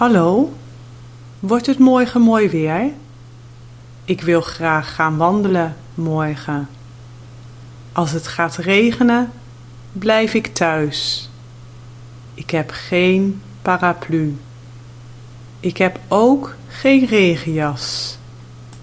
Hallo, wordt het morgen mooi weer? Ik wil graag gaan wandelen morgen. Als het gaat regenen, blijf ik thuis. Ik heb geen paraplu. Ik heb ook geen regenjas.